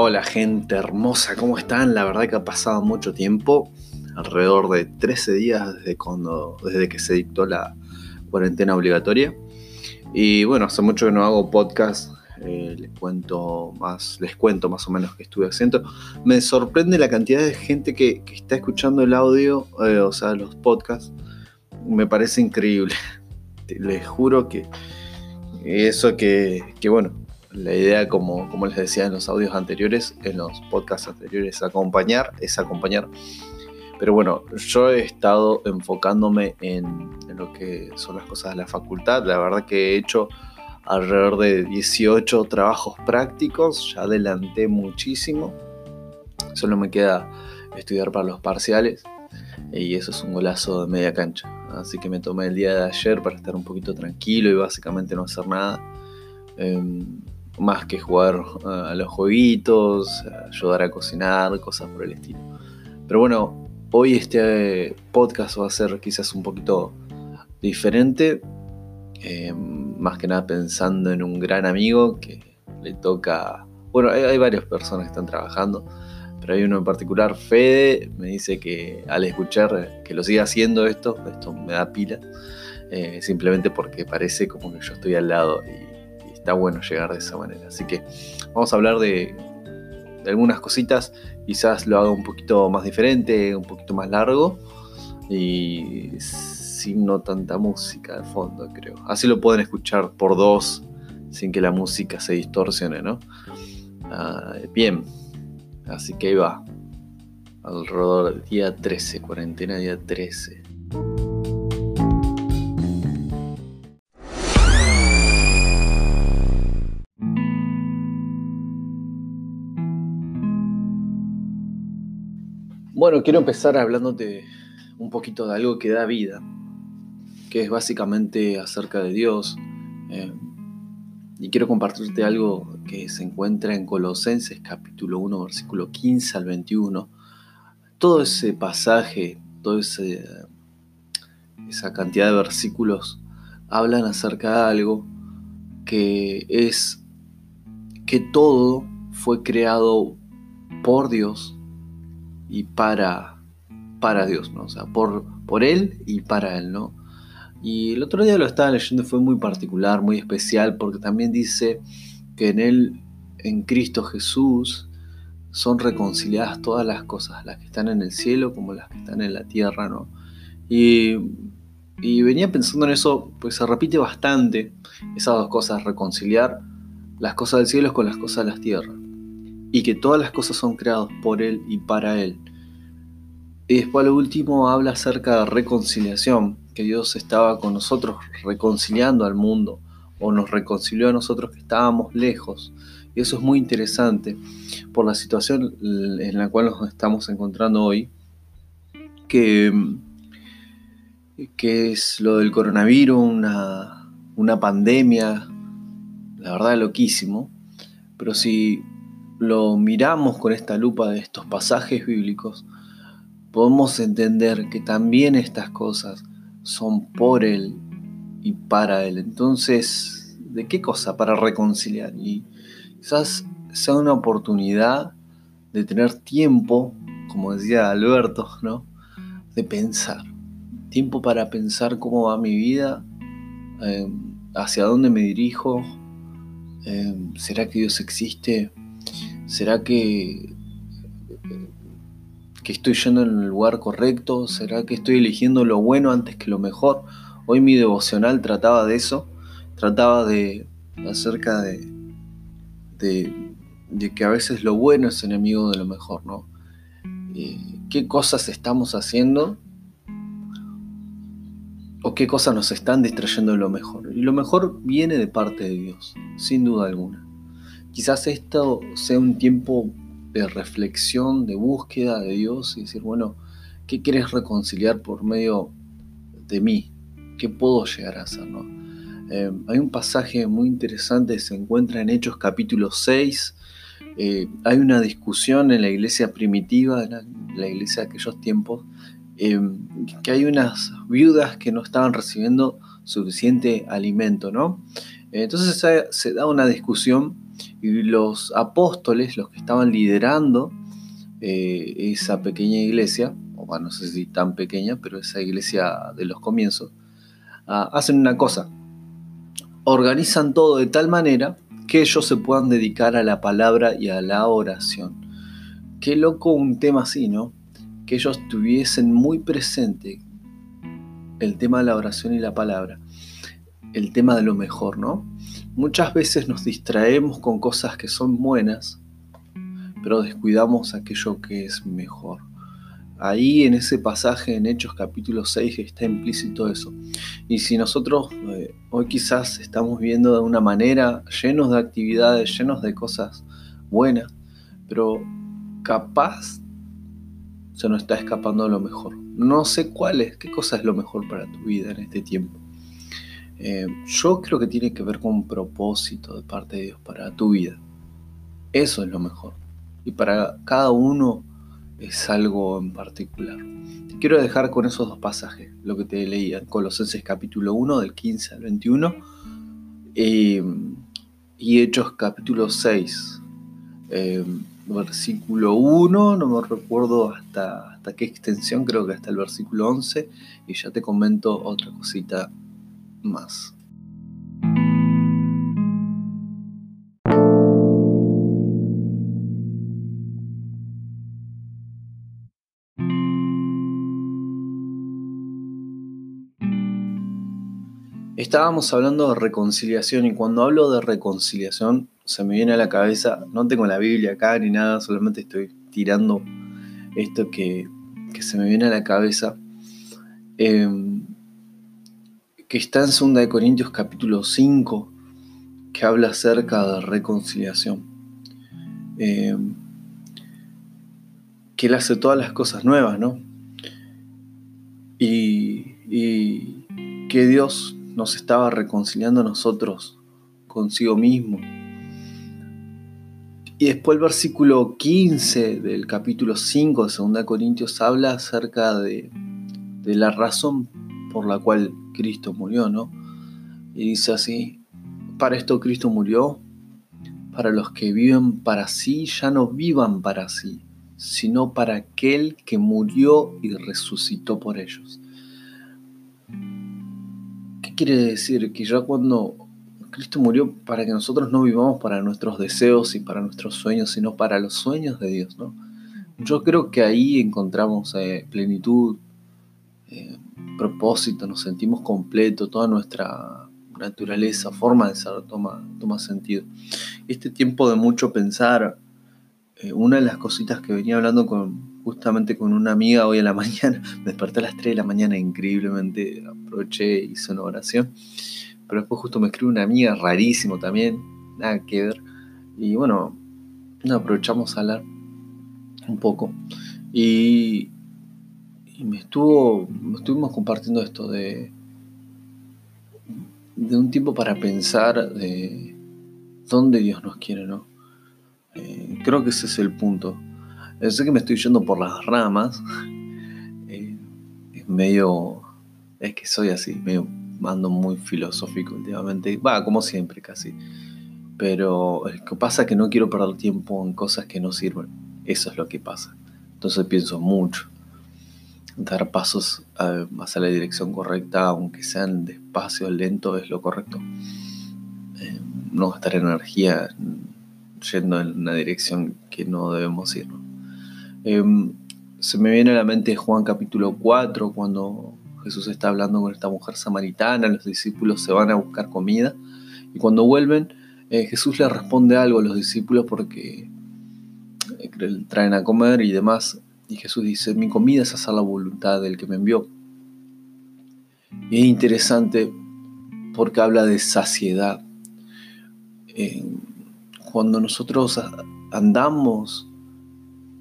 Hola gente hermosa, ¿cómo están? La verdad que ha pasado mucho tiempo, alrededor de 13 días desde, cuando, desde que se dictó la cuarentena obligatoria. Y bueno, hace mucho que no hago podcast, eh, les, cuento más, les cuento más o menos qué estuve haciendo. Me sorprende la cantidad de gente que, está escuchando el audio, eh, o sea, los podcasts. Me parece increíble. Les juro que eso que, que bueno, la idea, como, como les decía en los audios anteriores, en los podcasts anteriores, acompañar, es acompañar. Pero bueno, yo he estado enfocándome en, lo que son las cosas de la facultad. La verdad que he hecho alrededor de 18 trabajos prácticos, ya adelanté muchísimo. Solo me queda estudiar para los parciales y eso es un golazo de media cancha. Así que me tomé el día de ayer para estar un poquito tranquilo y básicamente no hacer nada. Em, más que jugar eh, a los jueguitos, ayudar a cocinar, cosas por el estilo. Pero bueno, hoy este podcast va a ser quizás un poquito diferente, eh, más que nada pensando en un gran amigo que le toca, bueno, hay, varias personas que están trabajando, pero hay uno en particular, Fede, me dice que al escuchar que lo siga haciendo esto, esto me da pila, eh, simplemente porque parece como que yo estoy al lado y está bueno llegar de esa manera. Así que vamos a hablar de, algunas cositas. Quizás lo haga un poquito más diferente, un poquito más largo y sin no tanta música de fondo, creo. Así lo pueden escuchar por dos sin que la música se distorsione, ¿no? Ah, bien, así que ahí va. Alrededor del día 13, cuarentena día 13. Bueno, quiero empezar hablándote un poquito de algo que da vida, que es básicamente acerca de Dios. Eh, y quiero compartirte algo que se encuentra en Colosenses capítulo 1, versículo 15 al 21. Todo ese pasaje, toda esa cantidad de versículos hablan acerca de algo que es que todo fue creado por Dios y para, para Dios, ¿no? O sea, por, por Él y para Él, ¿no? Y el otro día lo estaba leyendo, fue muy particular, muy especial, porque también dice que en Él, en Cristo Jesús, son reconciliadas todas las cosas, las que están en el cielo como las que están en la tierra, ¿no? Y, y venía pensando en eso, pues se repite bastante esas dos cosas, reconciliar las cosas del cielo con las cosas de la tierra y que todas las cosas son creadas por Él y para Él. Y después lo último habla acerca de reconciliación, que Dios estaba con nosotros reconciliando al mundo o nos reconcilió a nosotros que estábamos lejos. Y eso es muy interesante por la situación en la cual nos estamos encontrando hoy, que, que es lo del coronavirus, una, una pandemia, la verdad loquísimo, pero si lo miramos con esta lupa de estos pasajes bíblicos, podemos entender que también estas cosas son por Él y para Él. Entonces, ¿de qué cosa? Para reconciliar. Y quizás sea una oportunidad de tener tiempo, como decía Alberto, ¿no? De pensar. Tiempo para pensar cómo va mi vida, eh, hacia dónde me dirijo, eh, ¿será que Dios existe? ¿Será que, que estoy yendo en el lugar correcto? ¿Será que estoy eligiendo lo bueno antes que lo mejor? Hoy mi devocional trataba de eso, trataba de acerca de, de, que a veces lo bueno es enemigo de lo mejor, ¿no? Eh, ¿Qué cosas estamos haciendo? ¿O qué cosas nos están distrayendo de lo mejor? Y lo mejor viene de parte de Dios, sin duda alguna. Quizás esto sea un tiempo de reflexión, de búsqueda de Dios y decir, bueno, ¿qué quieres reconciliar por medio de mí? ¿Qué puedo llegar a hacer? Eh, hay un pasaje muy interesante, se encuentra en Hechos capítulo 6. Eh, hay una discusión en la iglesia primitiva, en la, iglesia de aquellos tiempos, eh, que hay unas viudas que no estaban recibiendo suficiente alimento, ¿no? Entonces se da una discusión Y los apóstoles, los que estaban liderando eh, esa pequeña iglesia, o bueno, no sé si tan pequeña, pero esa iglesia de los comienzos, ah, hacen una cosa. Organizan todo de tal manera que ellos se puedan dedicar a la palabra y a la oración. Qué loco un tema así, ¿no? Que ellos tuviesen muy presente el tema de la oración y la palabra, el tema de lo mejor, ¿no? Muchas veces nos distraemos con cosas que son buenas, pero descuidamos aquello que es mejor. Ahí en ese pasaje en Hechos capítulo 6 está implícito eso. Y si nosotros eh, hoy quizás estamos viendo de una manera llenos de actividades, llenos de cosas buenas, pero capaz se nos está escapando lo mejor. No sé cuál es, qué cosa es lo mejor para tu vida en este tiempo. Eh, yo creo que tiene que ver con un propósito de parte de Dios para tu vida. Eso es lo mejor. Y para cada uno es algo en particular. Te quiero dejar con esos dos pasajes, lo que te leía, Colosenses capítulo 1 del 15 al 21 eh, y Hechos capítulo 6, eh, versículo 1, no me recuerdo hasta, hasta qué extensión, creo que hasta el versículo 11 y ya te comento otra cosita más. Estábamos hablando de reconciliación y cuando hablo de reconciliación se me viene a la cabeza, no tengo la Biblia acá ni nada, solamente estoy tirando esto que, se me viene a la cabeza, em, que está en 2 Corintios capítulo 5, que habla acerca de reconciliación. Em, que Él hace todas las cosas nuevas, ¿no? Y, y que Dios nos estaba reconciliando a nosotros consigo mismo. Y después el versículo 15 del capítulo 5 de 2 Corintios habla acerca de, de la razón por la cual Cristo murió, ¿no? Y dice así, para esto Cristo murió, para los que viven para sí, ya no vivan para sí, sino para aquel que murió y resucitó por ellos quiere decir? Que ya cuando Cristo murió para que nosotros no vivamos para nuestros deseos y para nuestros sueños, sino para los sueños de Dios, ¿no? Yo creo que ahí encontramos eh, plenitud, eh, propósito, nos sentimos completos, toda nuestra naturaleza, forma de ser toma, toma sentido. Este tiempo de mucho pensar, eh, una de las cositas que venía hablando con, justamente con una amiga hoy en la mañana. Me desperté a las 3 de la mañana increíblemente, aproveché, hice una oración. Pero después justo me escribe una amiga rarísimo también, nada que ver. Y bueno, aprovechamos a hablar un poco. Y, me estuvo, estuvimos compartiendo esto de, de un tiempo para pensar de dónde Dios nos quiere, ¿no? Eh, creo que ese es el punto. Sé que me estoy yendo por las ramas. Eh, es medio. Es que soy así, medio mando muy filosófico últimamente. Va, como siempre casi. Pero lo que pasa es que no quiero perder tiempo en cosas que no sirven. Eso es lo que pasa. Entonces pienso mucho. Dar pasos hacia la dirección correcta, aunque sean despacio, lento, es lo correcto. Eh, no gastar energía yendo en una dirección que no debemos ir. Em, se me viene a la mente Juan capítulo 4, cuando Jesús está hablando con esta mujer samaritana, los discípulos se van a buscar comida y cuando vuelven eh, Jesús le responde algo a los discípulos porque eh, traen a comer y demás y Jesús dice, mi comida es hacer la voluntad del que me envió. Y es interesante porque habla de saciedad. cuando nosotros andamos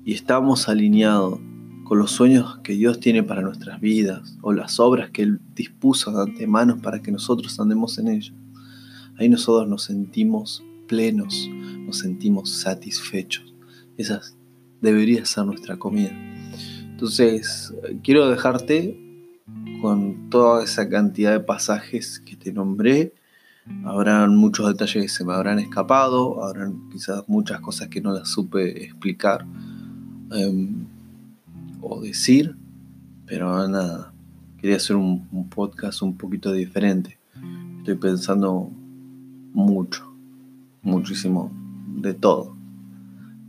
y estamos alineados con los sueños que Dios tiene para nuestras vidas o las obras que Él dispuso de antemano para que nosotros andemos en ellas, ahí nosotros nos sentimos plenos, nos sentimos satisfechos. Esa debería ser nuestra comida. Entonces, quiero dejarte con toda esa cantidad de pasajes que te nombré Habrán muchos detalles que se me habrán escapado, habrán quizás muchas cosas que no las supe explicar em, o decir, pero nada, quería hacer un, podcast un poquito diferente. Estoy pensando mucho, muchísimo de todo.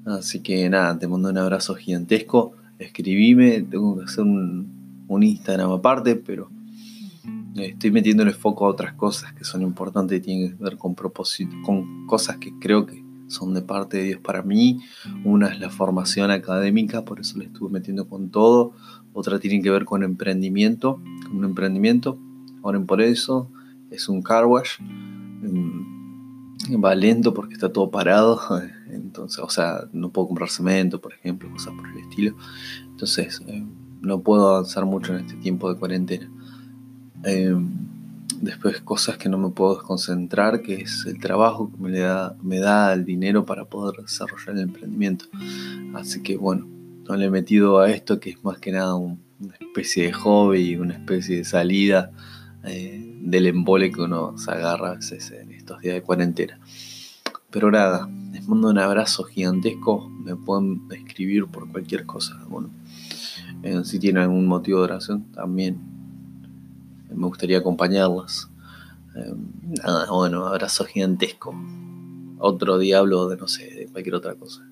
Así que nada, te mando un abrazo gigantesco. Escribime, tengo que hacer un, un Instagram aparte, pero estoy metiéndole foco a otras cosas que son importantes y tienen que ver con propósito, con cosas que creo que son de parte de Dios para mí. Una es la formación académica, por eso le estuve metiendo con todo. Otra tiene que ver con emprendimiento, con un emprendimiento. Oren por eso. Es un car wash. Mm, va lento porque está todo parado. Entonces, o sea, no puedo comprar cemento, por ejemplo, cosas por el estilo. Entonces, eh, no puedo avanzar mucho en este tiempo de cuarentena. Eh, después cosas que no me puedo desconcentrar, que es el trabajo que me da, me da el dinero para poder desarrollar el emprendimiento. Así que bueno, no le he metido a esto que es más que nada una especie de hobby, una especie de salida eh, del embole que uno se agarra a veces en estos días de cuarentena. Pero nada, les mando un abrazo gigantesco, me pueden escribir por cualquier cosa. Bueno, eh, si tienen algún motivo de oración, también me gustaría acompañarlas. Eh, nada, bueno, abrazo gigantesco. Otro diablo de no sé, de cualquier otra cosa.